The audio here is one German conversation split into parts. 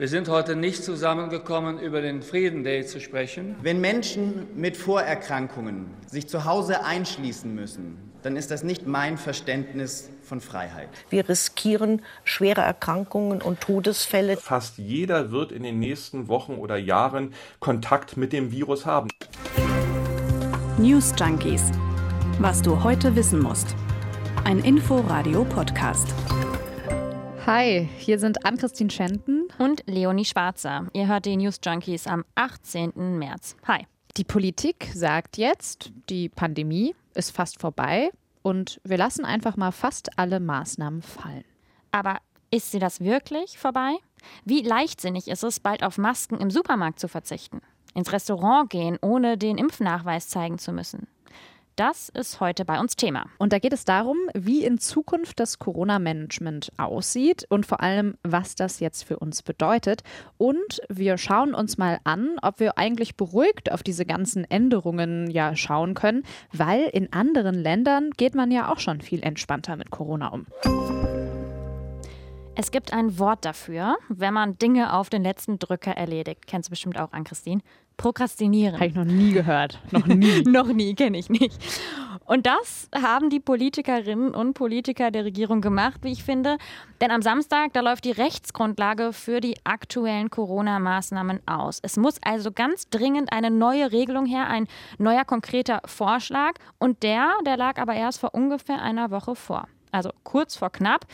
Wir sind heute nicht zusammengekommen, über den Frieden Day zu sprechen. Wenn Menschen mit Vorerkrankungen sich zu Hause einschließen müssen, dann ist das nicht mein Verständnis von Freiheit. Wir riskieren schwere Erkrankungen und Todesfälle. Fast jeder wird in den nächsten Wochen oder Jahren Kontakt mit dem Virus haben. News Junkies. Was du heute wissen musst. Ein Info-Radio-Podcast. Hi, hier sind Ann-Christine Schenten und Leonie Schwarzer. Ihr hört die News Junkies am 18. März. Hi. Die Politik sagt jetzt, die Pandemie ist fast vorbei und wir lassen einfach mal fast alle Maßnahmen fallen. Aber ist sie das wirklich vorbei? Wie leichtsinnig ist es, bald auf Masken im Supermarkt zu verzichten? Ins Restaurant gehen, ohne den Impfnachweis zeigen zu müssen? Das ist heute bei uns Thema. Und da geht es darum, wie in Zukunft das Corona-Management aussieht und vor allem, was das jetzt für uns bedeutet. Und wir schauen uns mal an, ob wir eigentlich beruhigt auf diese ganzen Änderungen ja schauen können, weil in anderen Ländern geht man ja auch schon viel entspannter mit Corona um. Es gibt ein Wort dafür, wenn man Dinge auf den letzten Drücker erledigt. Kennst du bestimmt auch an, Christine. Prokrastinieren. Habe ich noch nie gehört. Noch nie. noch nie, kenne ich nicht. Und das haben die Politikerinnen und Politiker der Regierung gemacht, wie ich finde. Denn am Samstag, da läuft die Rechtsgrundlage für die aktuellen Corona-Maßnahmen aus. Es muss also ganz dringend eine neue Regelung her, ein neuer konkreter Vorschlag. Und der, der lag aber erst vor ungefähr einer Woche vor. Also kurz vor knapp.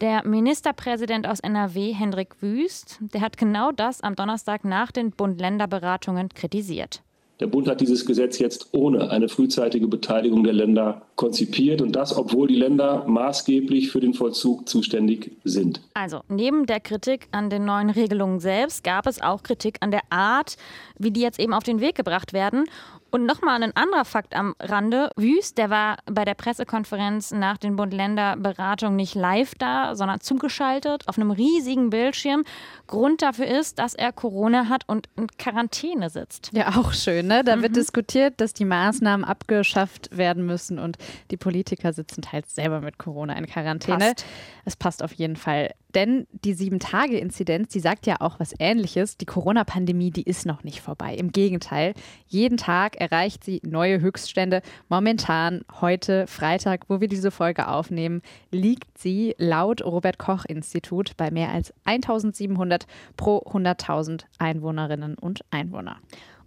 Der Ministerpräsident aus NRW, Hendrik Wüst, der hat genau das am Donnerstag nach den Bund-Länder-Beratungen kritisiert. Der Bund hat dieses Gesetz jetzt ohne eine frühzeitige Beteiligung der Länder konzipiert und das, obwohl die Länder maßgeblich für den Vollzug zuständig sind. Also, neben der Kritik an den neuen Regelungen selbst gab es auch Kritik an der Art, wie die jetzt eben auf den Weg gebracht werden. Und nochmal ein anderer Fakt am Rande. Wüst, der war bei der Pressekonferenz nach den Bund-Länder-Beratungen nicht live da, sondern zugeschaltet auf einem riesigen Bildschirm. Grund dafür ist, dass er Corona hat und in Quarantäne sitzt. Ja, auch schön, ne? Da mhm. wird diskutiert, dass die Maßnahmen abgeschafft werden müssen und die Politiker sitzen teils selber mit Corona in Quarantäne. Passt. Es passt auf jeden Fall. Denn die Sieben-Tage-Inzidenz, die sagt ja auch was Ähnliches. Die Corona-Pandemie, die ist noch nicht vorbei. Im Gegenteil, jeden Tag erreicht sie neue Höchststände. Momentan, heute, Freitag, wo wir diese Folge aufnehmen, liegt sie laut Robert-Koch-Institut bei mehr als 1700 pro 100.000 Einwohnerinnen und Einwohner.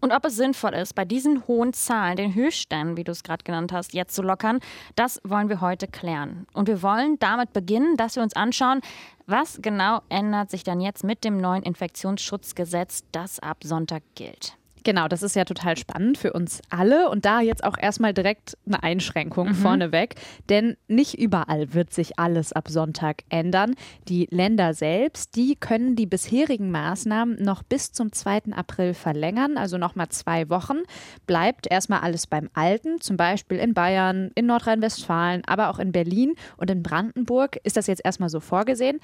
Und ob es sinnvoll ist, bei diesen hohen Zahlen, den Höchstständen, wie du es gerade genannt hast, jetzt zu lockern, das wollen wir heute klären. Und wir wollen damit beginnen, dass wir uns anschauen, was genau ändert sich dann jetzt mit dem neuen Infektionsschutzgesetz, das ab Sonntag gilt. Genau, das ist ja total spannend für uns alle und da jetzt auch erstmal direkt eine Einschränkung mhm. vorneweg, denn nicht überall wird sich alles ab Sonntag ändern. Die Länder selbst, die können die bisherigen Maßnahmen noch bis zum 2. April verlängern, also nochmal zwei Wochen. Bleibt erstmal alles beim Alten, zum Beispiel in Bayern, in Nordrhein-Westfalen, aber auch in Berlin und in Brandenburg ist das jetzt erstmal so vorgesehen.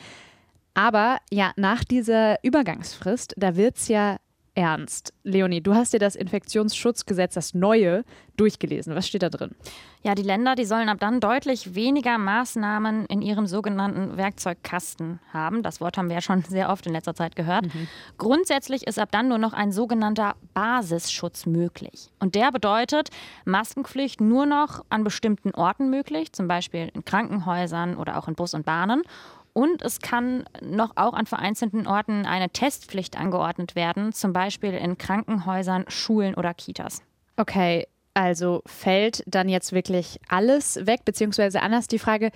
Aber ja, nach dieser Übergangsfrist, da wird es ja ernst. Leonie, du hast dir das Infektionsschutzgesetz, das neue, durchgelesen. Was steht da drin? Ja, die Länder, die sollen ab dann deutlich weniger Maßnahmen in ihrem sogenannten Werkzeugkasten haben. Das Wort haben wir ja schon sehr oft in letzter Zeit gehört. Mhm. Grundsätzlich ist ab dann nur noch ein sogenannter Basisschutz möglich. Und der bedeutet Maskenpflicht nur noch an bestimmten Orten möglich, zum Beispiel in Krankenhäusern oder auch in Bus und Bahnen. Und es kann noch auch an vereinzelten Orten eine Testpflicht angeordnet werden, zum Beispiel in Krankenhäusern, Schulen oder Kitas. Okay, also fällt dann jetzt wirklich alles weg, beziehungsweise anders die Frage,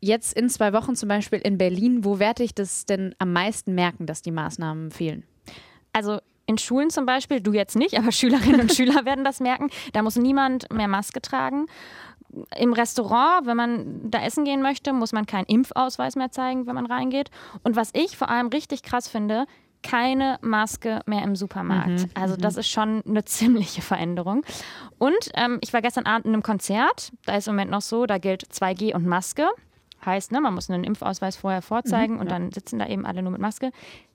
jetzt in zwei Wochen zum Beispiel in Berlin, wo werde ich das denn am meisten merken, dass die Maßnahmen fehlen? Also in Schulen zum Beispiel, du jetzt nicht, aber Schülerinnen und Schüler werden das merken. Da muss niemand mehr Maske tragen im Restaurant, wenn man da essen gehen möchte, muss man keinen Impfausweis mehr zeigen, wenn man reingeht. Und was ich vor allem richtig krass finde, keine Maske mehr im Supermarkt. Mhm, also das mhm. ist schon eine ziemliche Veränderung. Und ähm, ich war gestern Abend in einem Konzert, da ist im Moment noch so, da gilt 2G und Maske. Heißt, ne, man muss einen Impfausweis vorher vorzeigen mhm, und ja. dann sitzen da eben alle nur mit Maske.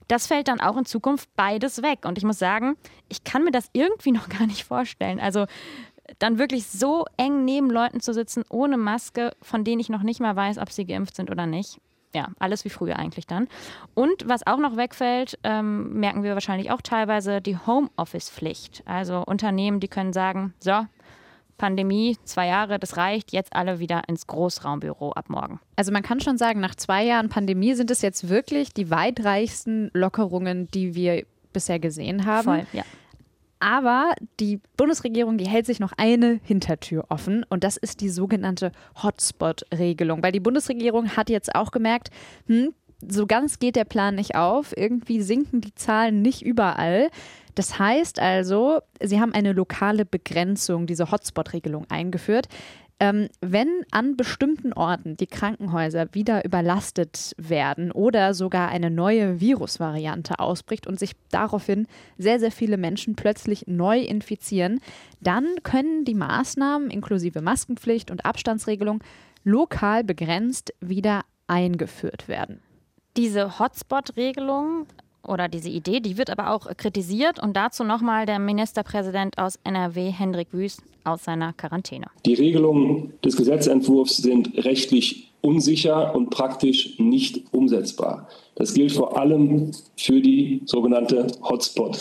Das fällt dann auch in Zukunft beides weg. Und ich muss sagen, ich kann mir das irgendwie noch gar nicht vorstellen. Also dann wirklich so eng neben Leuten zu sitzen ohne Maske, von denen ich noch nicht mal weiß, ob sie geimpft sind oder nicht. ja, alles wie früher eigentlich dann. Und was auch noch wegfällt, ähm, merken wir wahrscheinlich auch teilweise, die Homeoffice-Pflicht. Also Unternehmen, die können sagen, so, Pandemie, zwei Jahre, das reicht, jetzt alle wieder ins Großraumbüro ab morgen. Also man kann schon sagen, nach zwei Jahren Pandemie sind es jetzt wirklich die weitreichsten Lockerungen, die wir bisher gesehen haben. Voll, ja. Aber die Bundesregierung, die hält sich noch eine Hintertür offen und das ist die sogenannte Hotspot-Regelung. Weil die Bundesregierung hat jetzt auch gemerkt, hm, so ganz geht der Plan nicht auf. Irgendwie sinken die Zahlen nicht überall. Das heißt also, sie haben eine lokale Begrenzung, diese Hotspot-Regelung eingeführt. Ähm, wenn an bestimmten Orten die Krankenhäuser wieder überlastet werden oder sogar eine neue Virusvariante ausbricht und sich daraufhin sehr, sehr viele Menschen plötzlich neu infizieren, dann können die Maßnahmen inklusive Maskenpflicht und Abstandsregelung lokal begrenzt wieder eingeführt werden. Diese Hotspot-Regelung oder diese Idee, die wird aber auch kritisiert und dazu nochmal der Ministerpräsident aus NRW, Hendrik Wüst, aus seiner Quarantäne. Die Regelungen des Gesetzentwurfs sind rechtlich unsicher und praktisch nicht umsetzbar. Das gilt vor allem für die sogenannte Hotspot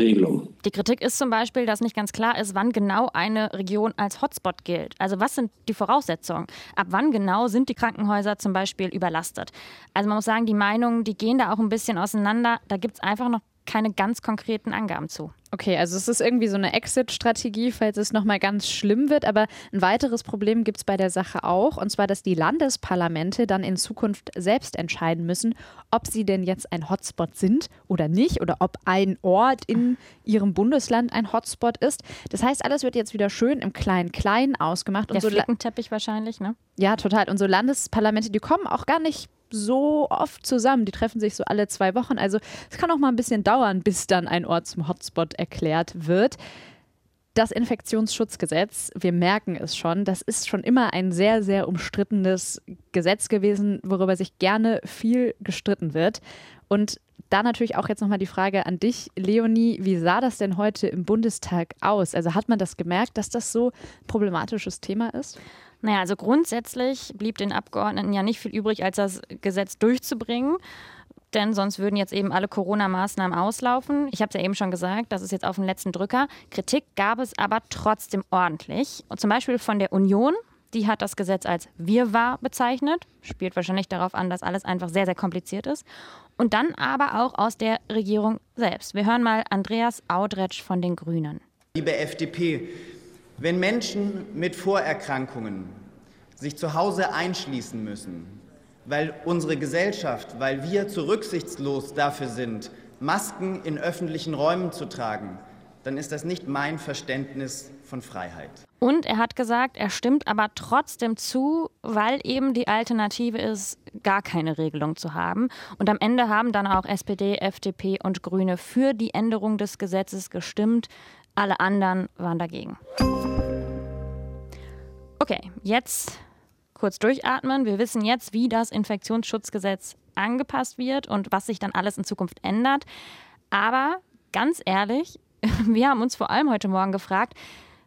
Regelung. Die Kritik ist zum Beispiel, dass nicht ganz klar ist, wann genau eine Region als Hotspot gilt. Also was sind die Voraussetzungen? Ab wann genau sind die Krankenhäuser zum Beispiel überlastet? Also man muss sagen, die Meinungen, die gehen da auch ein bisschen auseinander. Da gibt es einfach noch keine ganz konkreten Angaben zu. Okay, also es ist irgendwie so eine Exit-Strategie, falls es nochmal ganz schlimm wird. Aber ein weiteres Problem gibt es bei der Sache auch, und zwar, dass die Landesparlamente dann in Zukunft selbst entscheiden müssen, ob sie denn jetzt ein Hotspot sind oder nicht, oder ob ein Ort in ihrem Bundesland ein Hotspot ist. Das heißt, alles wird jetzt wieder schön im Klein-Klein ausgemacht. Der und so Flickenteppich wahrscheinlich, ne? Ja, total. Und so Landesparlamente, die kommen auch gar nicht so oft zusammen. Die treffen sich so alle zwei Wochen. Also es kann auch mal ein bisschen dauern, bis dann ein Ort zum Hotspot erklärt wird. Das Infektionsschutzgesetz, wir merken es schon, das ist schon immer ein sehr, sehr umstrittenes Gesetz gewesen, worüber sich gerne viel gestritten wird. Und da natürlich auch jetzt nochmal die Frage an dich, Leonie, wie sah das denn heute im Bundestag aus? Also hat man das gemerkt, dass das so ein problematisches Thema ist? Naja, also grundsätzlich blieb den Abgeordneten ja nicht viel übrig, als das Gesetz durchzubringen. Denn sonst würden jetzt eben alle Corona-Maßnahmen auslaufen. Ich habe es ja eben schon gesagt, das ist jetzt auf den letzten Drücker. Kritik gab es aber trotzdem ordentlich. Und zum Beispiel von der Union, die hat das Gesetz als Wirrwarr bezeichnet. Spielt wahrscheinlich darauf an, dass alles einfach sehr, sehr kompliziert ist. Und dann aber auch aus der Regierung selbst. Wir hören mal Andreas Audretsch von den Grünen. Liebe FDP, wenn Menschen mit Vorerkrankungen sich zu Hause einschließen müssen, weil unsere Gesellschaft, weil wir zu rücksichtslos dafür sind, Masken in öffentlichen Räumen zu tragen, dann ist das nicht mein Verständnis von Freiheit. Und er hat gesagt, er stimmt aber trotzdem zu, weil eben die Alternative ist, gar keine Regelung zu haben. Und am Ende haben dann auch SPD, FDP und Grüne für die Änderung des Gesetzes gestimmt. Alle anderen waren dagegen. Okay, jetzt kurz durchatmen. Wir wissen jetzt, wie das Infektionsschutzgesetz angepasst wird und was sich dann alles in Zukunft ändert. Aber ganz ehrlich, wir haben uns vor allem heute Morgen gefragt,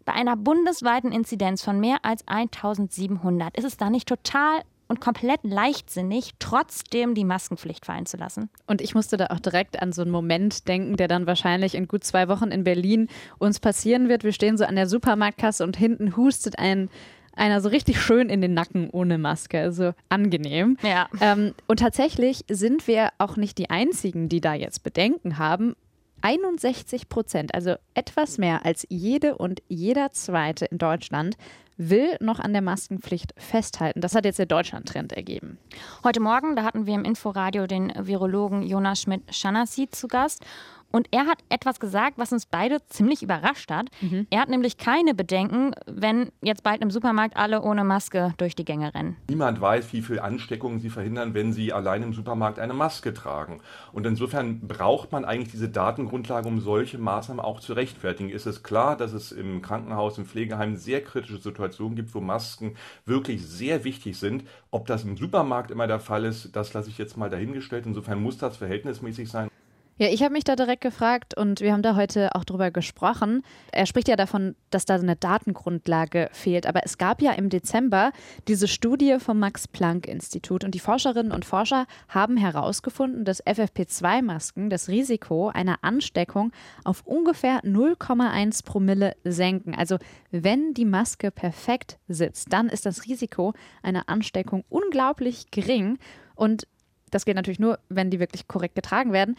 bei einer bundesweiten Inzidenz von mehr als 1700 ist es da nicht total und komplett leichtsinnig, trotzdem die Maskenpflicht fallen zu lassen. Und ich musste da auch direkt an so einen Moment denken, der dann wahrscheinlich in gut zwei Wochen in Berlin uns passieren wird. Wir stehen so an der Supermarktkasse und hinten hustet ein einer so richtig schön in den Nacken ohne Maske. Also angenehm. Ja. Ähm, und tatsächlich sind wir auch nicht die Einzigen, die da jetzt Bedenken haben. 61 Prozent, also etwas mehr als jede und jeder Zweite in Deutschland, will noch an der Maskenpflicht festhalten. Das hat jetzt der Deutschland-Trend ergeben. Heute Morgen, da hatten wir im Inforadio den Virologen Jonas Schmidt-Schanassi zu Gast. Und er hat etwas gesagt, was uns beide ziemlich überrascht hat. Mhm. Er hat nämlich keine Bedenken, wenn jetzt bald im Supermarkt alle ohne Maske durch die Gänge rennen. Niemand weiß, wie viel Ansteckungen sie verhindern, wenn sie allein im Supermarkt eine Maske tragen. Und insofern braucht man eigentlich diese Datengrundlage, um solche Maßnahmen auch zu rechtfertigen. Ist es klar, dass es im Krankenhaus, im Pflegeheim sehr kritische Situationen gibt, wo Masken wirklich sehr wichtig sind. Ob das im Supermarkt immer der Fall ist, das lasse ich jetzt mal dahingestellt. Insofern muss das verhältnismäßig sein. Ja, ich habe mich da direkt gefragt und wir haben da heute auch drüber gesprochen. Er spricht ja davon, dass da eine Datengrundlage fehlt. Aber es gab ja im Dezember diese Studie vom Max-Planck-Institut und die Forscherinnen und Forscher haben herausgefunden, dass FFP2-Masken das Risiko einer Ansteckung auf ungefähr 0,1 Promille senken. Also wenn die Maske perfekt sitzt, dann ist das Risiko einer Ansteckung unglaublich gering. Und das geht natürlich nur, wenn die wirklich korrekt getragen werden.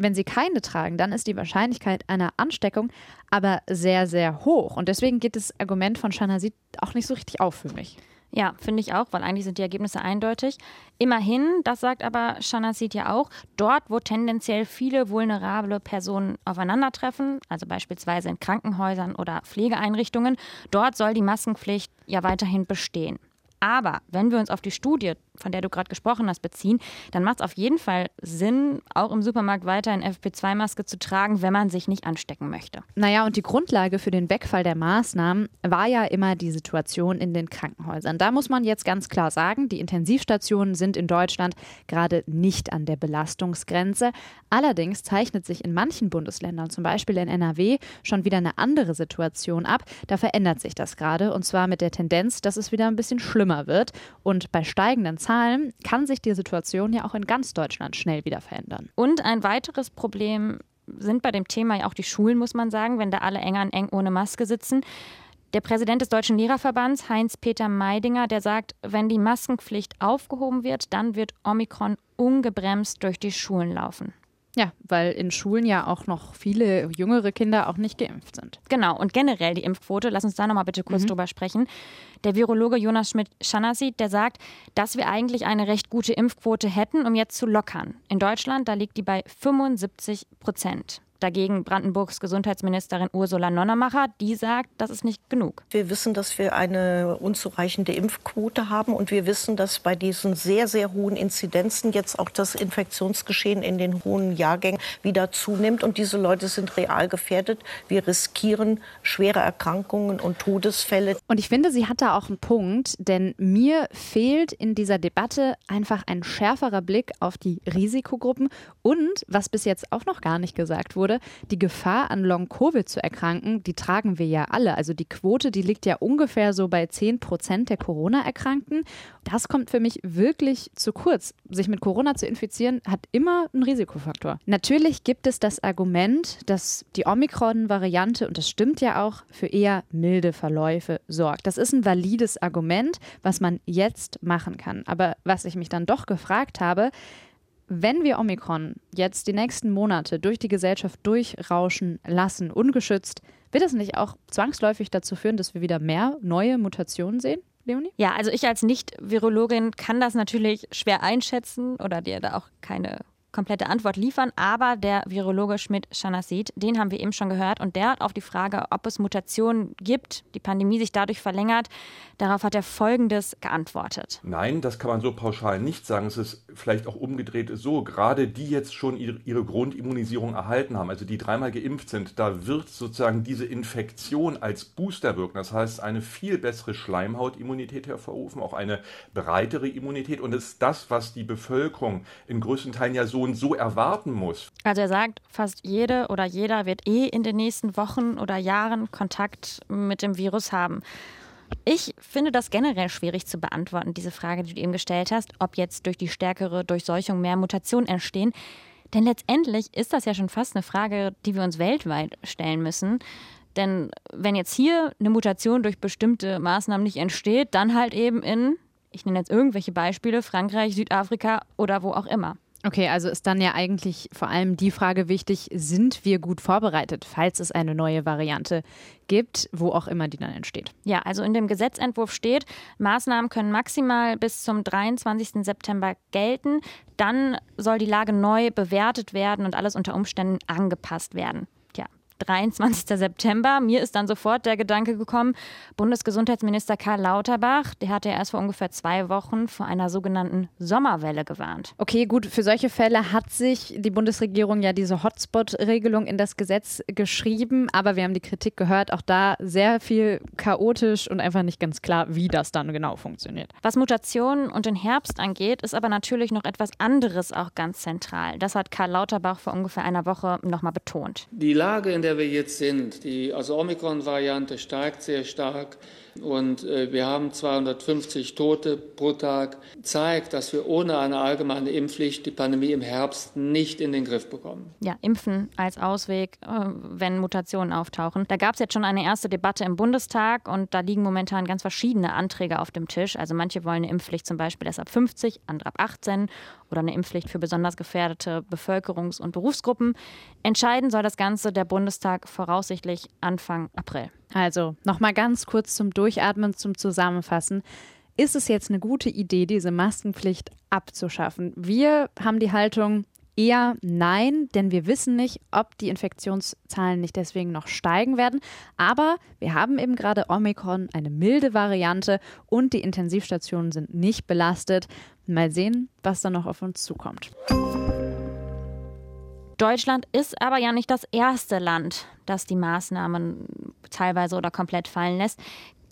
Wenn sie keine tragen, dann ist die Wahrscheinlichkeit einer Ansteckung aber sehr, sehr hoch. Und deswegen geht das Argument von Shanasid auch nicht so richtig auf für mich. Ja, finde ich auch, weil eigentlich sind die Ergebnisse eindeutig. Immerhin, das sagt aber Shanasid ja auch, dort, wo tendenziell viele vulnerable Personen aufeinandertreffen, also beispielsweise in Krankenhäusern oder Pflegeeinrichtungen, dort soll die Maskenpflicht ja weiterhin bestehen. Aber wenn wir uns auf die Studie, von der du gerade gesprochen hast, beziehen, dann macht es auf jeden Fall Sinn, auch im Supermarkt weiter eine FP2-Maske zu tragen, wenn man sich nicht anstecken möchte. Naja, und die Grundlage für den Wegfall der Maßnahmen war ja immer die Situation in den Krankenhäusern. Da muss man jetzt ganz klar sagen, die Intensivstationen sind in Deutschland gerade nicht an der Belastungsgrenze. Allerdings zeichnet sich in manchen Bundesländern, zum Beispiel in NRW, schon wieder eine andere Situation ab. Da verändert sich das gerade und zwar mit der Tendenz, dass es wieder ein bisschen schlimmer wird. Und bei steigenden Zahlen kann sich die Situation ja auch in ganz Deutschland schnell wieder verändern. Und ein weiteres Problem sind bei dem Thema ja auch die Schulen, muss man sagen, wenn da alle eng an eng ohne Maske sitzen. Der Präsident des Deutschen Lehrerverbands, Heinz-Peter Meidinger, der sagt, wenn die Maskenpflicht aufgehoben wird, dann wird Omikron ungebremst durch die Schulen laufen. Ja, weil in Schulen ja auch noch viele jüngere Kinder auch nicht geimpft sind. Genau, und generell die Impfquote, lass uns da nochmal bitte kurz mhm. drüber sprechen. Der Virologe Jonas Schmidt-Schanassi, der sagt, dass wir eigentlich eine recht gute Impfquote hätten, um jetzt zu lockern. In Deutschland, da liegt die bei 75 Prozent. Dagegen Brandenburgs Gesundheitsministerin Ursula Nonnemacher, die sagt, das ist nicht genug. Wir wissen, dass wir eine unzureichende Impfquote haben und wir wissen, dass bei diesen sehr, sehr hohen Inzidenzen jetzt auch das Infektionsgeschehen in den hohen Jahrgängen wieder zunimmt und diese Leute sind real gefährdet. Wir riskieren schwere Erkrankungen und Todesfälle. Und ich finde, sie hat da auch einen Punkt, denn mir fehlt in dieser Debatte einfach ein schärferer Blick auf die Risikogruppen und, was bis jetzt auch noch gar nicht gesagt wurde, wurde, die Gefahr an Long-Covid zu erkranken, die tragen wir ja alle. Also die Quote, die liegt ja ungefähr so bei 10 Prozent der Corona-Erkrankten. Das kommt für mich wirklich zu kurz. Sich mit Corona zu infizieren, hat immer einen Risikofaktor. Natürlich gibt es das Argument, dass die Omikron-Variante, und das stimmt ja auch, für eher milde Verläufe sorgt. Das ist ein valides Argument, was man jetzt machen kann. Aber was ich mich dann doch gefragt habe, wenn wir Omikron jetzt die nächsten Monate durch die Gesellschaft durchrauschen lassen, ungeschützt, wird das nicht auch zwangsläufig dazu führen, dass wir wieder mehr neue Mutationen sehen? Leonie? Ja, also ich als Nicht-Virologin kann das natürlich schwer einschätzen oder dir da auch keine komplette Antwort liefern, aber der Virologe Schmidt-Schanassid, den haben wir eben schon gehört und der hat auf die Frage, ob es Mutationen gibt, die Pandemie sich dadurch verlängert, darauf hat er Folgendes geantwortet. Nein, das kann man so pauschal nicht sagen. Es ist vielleicht auch umgedreht so, gerade die jetzt schon ihre Grundimmunisierung erhalten haben, also die dreimal geimpft sind, da wird sozusagen diese Infektion als Booster wirken. Das heißt, eine viel bessere Schleimhautimmunität hervorrufen, auch eine breitere Immunität und es ist das, was die Bevölkerung in größten Teilen ja so Person so erwarten muss. Also er sagt, fast jede oder jeder wird eh in den nächsten Wochen oder Jahren Kontakt mit dem Virus haben. Ich finde das generell schwierig zu beantworten, diese Frage, die du eben gestellt hast, ob jetzt durch die stärkere Durchseuchung mehr Mutationen entstehen. Denn letztendlich ist das ja schon fast eine Frage, die wir uns weltweit stellen müssen. Denn wenn jetzt hier eine Mutation durch bestimmte Maßnahmen nicht entsteht, dann halt eben in, ich nenne jetzt irgendwelche Beispiele, Frankreich, Südafrika oder wo auch immer. Okay, also ist dann ja eigentlich vor allem die Frage wichtig, sind wir gut vorbereitet, falls es eine neue Variante gibt, wo auch immer die dann entsteht? Ja, also in dem Gesetzentwurf steht, Maßnahmen können maximal bis zum 23. September gelten. Dann soll die Lage neu bewertet werden und alles unter Umständen angepasst werden. Tja, 23. September. Mir ist dann sofort der Gedanke gekommen, Bundesgesundheitsminister Karl Lauterbach, der hatte ja erst vor ungefähr zwei Wochen vor einer sogenannten Sommerwelle gewarnt. Okay, gut, für solche Fälle hat sich die Bundesregierung ja diese Hotspot-Regelung in das Gesetz geschrieben, aber wir haben die Kritik gehört, auch da sehr viel chaotisch und einfach nicht ganz klar, wie das dann genau funktioniert. Was Mutationen und den Herbst angeht, ist aber natürlich noch etwas anderes auch ganz zentral. Das hat Karl Lauterbach vor ungefähr einer Woche nochmal betont. Die Lage, in der wir jetzt sind, die also Omikron-Variante steigt sehr stark. Und äh, wir haben 250 Tote pro Tag, zeigt, dass wir ohne eine allgemeine Impfpflicht die Pandemie im Herbst nicht in den Griff bekommen. Ja, Impfen als Ausweg, äh, wenn Mutationen auftauchen. Da gab es jetzt schon eine erste Debatte im Bundestag und da liegen momentan ganz verschiedene Anträge auf dem Tisch. Also manche wollen eine Impfpflicht zum Beispiel erst ab 50, andere ab 18 oder eine Impfpflicht für besonders gefährdete Bevölkerungs- und Berufsgruppen. Entscheiden soll das Ganze der Bundestag voraussichtlich Anfang April. Also nochmal ganz kurz zum Durchatmen, zum Zusammenfassen. Ist es jetzt eine gute Idee, diese Maskenpflicht abzuschaffen? Wir haben die Haltung, Eher nein, denn wir wissen nicht, ob die Infektionszahlen nicht deswegen noch steigen werden. Aber wir haben eben gerade Omikron, eine milde Variante und die Intensivstationen sind nicht belastet. Mal sehen, was da noch auf uns zukommt. Deutschland ist aber ja nicht das erste Land, das die Maßnahmen teilweise oder komplett fallen lässt.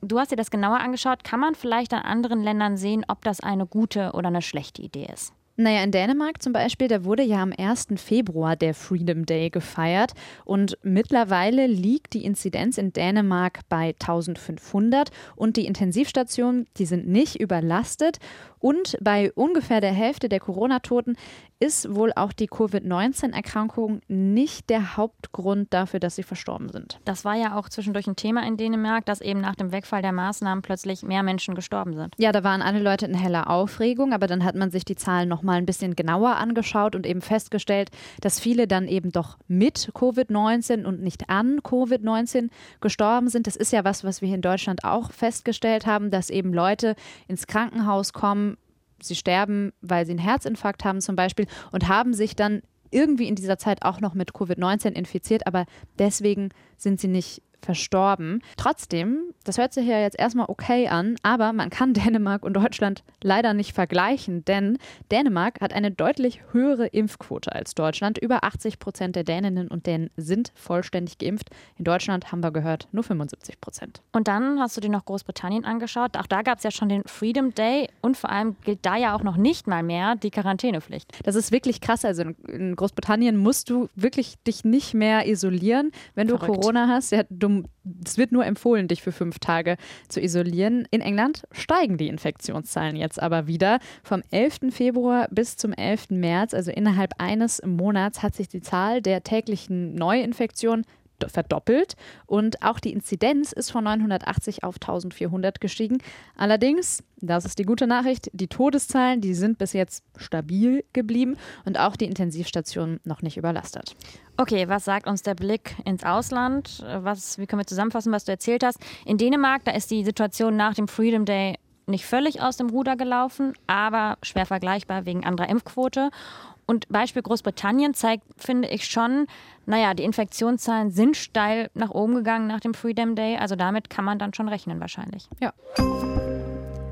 Du hast dir das genauer angeschaut. Kann man vielleicht an anderen Ländern sehen, ob das eine gute oder eine schlechte Idee ist? Naja, in Dänemark zum Beispiel, da wurde ja am 1. Februar der Freedom Day gefeiert und mittlerweile liegt die Inzidenz in Dänemark bei 1500 und die Intensivstationen, die sind nicht überlastet und bei ungefähr der Hälfte der Corona-Toten ist wohl auch die Covid-19-Erkrankung nicht der Hauptgrund dafür, dass sie verstorben sind. Das war ja auch zwischendurch ein Thema in Dänemark, dass eben nach dem Wegfall der Maßnahmen plötzlich mehr Menschen gestorben sind. Ja, da waren alle Leute in heller Aufregung, aber dann hat man sich die Zahlen noch mal ein bisschen genauer angeschaut und eben festgestellt, dass viele dann eben doch mit Covid-19 und nicht an Covid-19 gestorben sind. Das ist ja was, was wir hier in Deutschland auch festgestellt haben, dass eben Leute ins Krankenhaus kommen sie sterben, weil sie einen Herzinfarkt haben zum Beispiel und haben sich dann irgendwie in dieser Zeit auch noch mit Covid-19 infiziert, aber deswegen sind sie nicht verstorben. Trotzdem, das hört sich ja jetzt erstmal okay an, aber man kann Dänemark und Deutschland leider nicht vergleichen, denn Dänemark hat eine deutlich höhere Impfquote als Deutschland. Über 80 Prozent der Däninnen und Dänen sind vollständig geimpft. In Deutschland haben wir gehört, nur 75 Prozent. Und dann hast du dir noch Großbritannien angeschaut. Auch da gab es ja schon den Freedom Day und vor allem gilt da ja auch noch nicht mal mehr die Quarantänepflicht. Das ist wirklich krass. Also in Großbritannien musst du wirklich dich nicht mehr isolieren, wenn du Verrückt. Corona hast. Ja, es wird nur empfohlen, dich für fünf Tage zu isolieren. In England steigen die Infektionszahlen jetzt aber wieder. Vom 11. Februar bis zum 11. März, also innerhalb eines Monats, hat sich die Zahl der täglichen Neuinfektionen verdoppelt und auch die Inzidenz ist von 980 auf 1400 gestiegen. Allerdings, das ist die gute Nachricht, die Todeszahlen, die sind bis jetzt stabil geblieben und auch die Intensivstationen noch nicht überlastet. Okay, was sagt uns der Blick ins Ausland? Was, wie können wir zusammenfassen, was du erzählt hast? In Dänemark, da ist die Situation nach dem Freedom Day nicht völlig aus dem Ruder gelaufen, aber schwer vergleichbar wegen anderer Impfquote. Und Beispiel Großbritannien zeigt, finde ich schon, naja, die Infektionszahlen sind steil nach oben gegangen nach dem Freedom Day. Also damit kann man dann schon rechnen wahrscheinlich. Ja.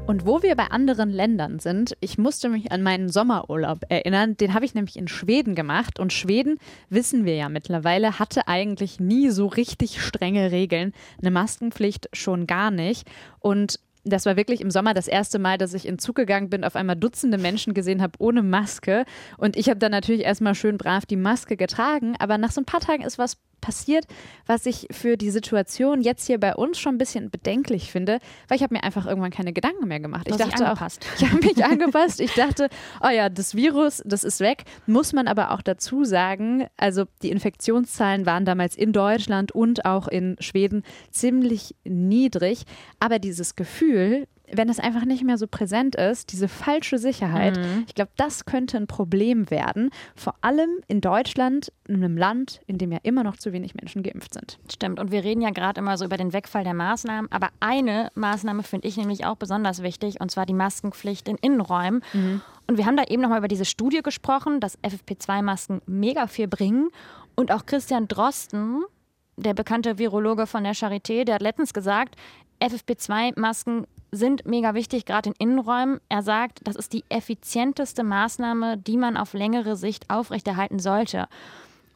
Und wo wir bei anderen Ländern sind, ich musste mich an meinen Sommerurlaub erinnern. Den habe ich nämlich in Schweden gemacht. Und Schweden, wissen wir ja mittlerweile, hatte eigentlich nie so richtig strenge Regeln. Eine Maskenpflicht schon gar nicht. Und das war wirklich im Sommer das erste Mal, dass ich in Zug gegangen bin, auf einmal Dutzende Menschen gesehen habe ohne Maske. Und ich habe dann natürlich erstmal schön brav die Maske getragen. Aber nach so ein paar Tagen ist was passiert, was ich für die Situation jetzt hier bei uns schon ein bisschen bedenklich finde, weil ich habe mir einfach irgendwann keine Gedanken mehr gemacht. Ich dachte auch, ich habe mich angepasst. Ich dachte, oh ja, das Virus, das ist weg. Muss man aber auch dazu sagen, also die Infektionszahlen waren damals in Deutschland und auch in Schweden ziemlich niedrig, aber dieses Gefühl, wenn es einfach nicht mehr so präsent ist, diese falsche Sicherheit, mhm. ich glaube, das könnte ein Problem werden. Vor allem in Deutschland, in einem Land, in dem ja immer noch zu wenig Menschen geimpft sind. Stimmt. Und wir reden ja gerade immer so über den Wegfall der Maßnahmen. Aber eine Maßnahme finde ich nämlich auch besonders wichtig, und zwar die Maskenpflicht in Innenräumen. Mhm. Und wir haben da eben nochmal über diese Studie gesprochen, dass FFP2-Masken mega viel bringen. Und auch Christian Drosten, der bekannte Virologe von der Charité, der hat letztens gesagt, FFP2-Masken sind mega wichtig, gerade in Innenräumen. Er sagt, das ist die effizienteste Maßnahme, die man auf längere Sicht aufrechterhalten sollte.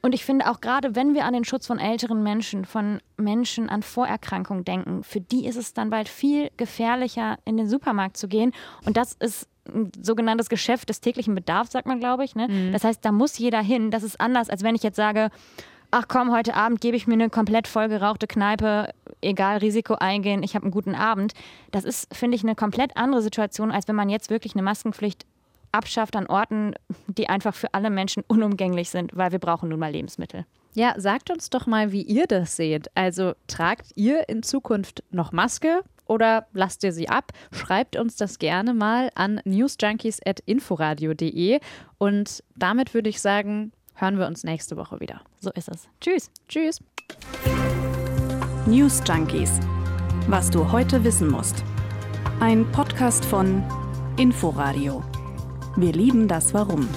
Und ich finde auch gerade, wenn wir an den Schutz von älteren Menschen, von Menschen an Vorerkrankungen denken, für die ist es dann bald viel gefährlicher, in den Supermarkt zu gehen. Und das ist ein sogenanntes Geschäft des täglichen Bedarfs, sagt man, glaube ich. Ne? Mhm. Das heißt, da muss jeder hin. Das ist anders, als wenn ich jetzt sage, ach komm, heute Abend gebe ich mir eine komplett vollgerauchte Kneipe, egal Risiko eingehen, ich habe einen guten Abend. Das ist, finde ich, eine komplett andere Situation, als wenn man jetzt wirklich eine Maskenpflicht abschafft an Orten, die einfach für alle Menschen unumgänglich sind, weil wir brauchen nun mal Lebensmittel. Ja, sagt uns doch mal, wie ihr das seht. Also tragt ihr in Zukunft noch Maske oder lasst ihr sie ab? Schreibt uns das gerne mal an newsjunkies.inforadio.de und damit würde ich sagen, hören wir uns nächste Woche wieder. So ist es. Tschüss. Tschüss. News Junkies. Was du heute wissen musst. Ein Podcast von Inforadio. Wir lieben das Warum.